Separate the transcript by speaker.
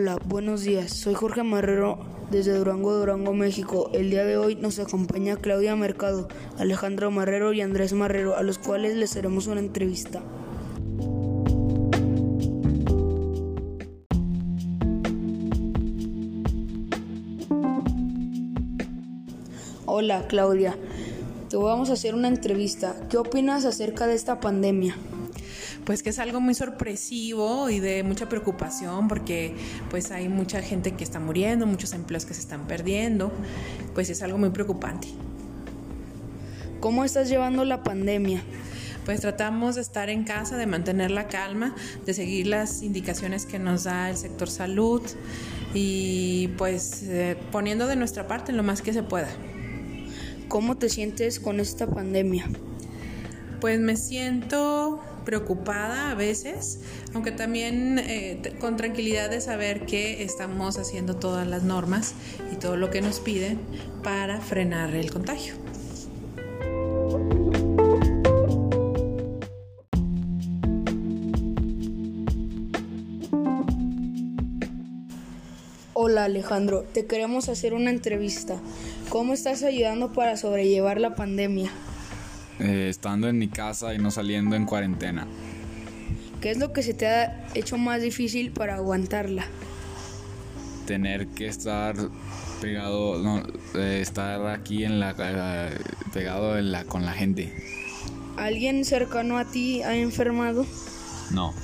Speaker 1: Hola, buenos días. Soy Jorge Marrero desde Durango, Durango, México. El día de hoy nos acompaña Claudia Mercado, Alejandro Marrero y Andrés Marrero, a los cuales les haremos una entrevista. Hola, Claudia. Te vamos a hacer una entrevista. ¿Qué opinas acerca de esta pandemia?
Speaker 2: Pues que es algo muy sorpresivo y de mucha preocupación porque pues hay mucha gente que está muriendo, muchos empleos que se están perdiendo, pues es algo muy preocupante.
Speaker 1: ¿Cómo estás llevando la pandemia?
Speaker 2: Pues tratamos de estar en casa, de mantener la calma, de seguir las indicaciones que nos da el sector salud y pues eh, poniendo de nuestra parte lo más que se pueda.
Speaker 1: ¿Cómo te sientes con esta pandemia?
Speaker 2: Pues me siento preocupada a veces, aunque también eh, con tranquilidad de saber que estamos haciendo todas las normas y todo lo que nos piden para frenar el contagio.
Speaker 1: Hola Alejandro, te queremos hacer una entrevista. ¿Cómo estás ayudando para sobrellevar la pandemia?
Speaker 3: Eh, estando en mi casa y no saliendo en cuarentena.
Speaker 1: ¿Qué es lo que se te ha hecho más difícil para aguantarla?
Speaker 3: Tener que estar pegado, no, eh, estar aquí en la, eh, pegado en la, con la gente.
Speaker 1: ¿Alguien cercano a ti ha enfermado?
Speaker 3: No.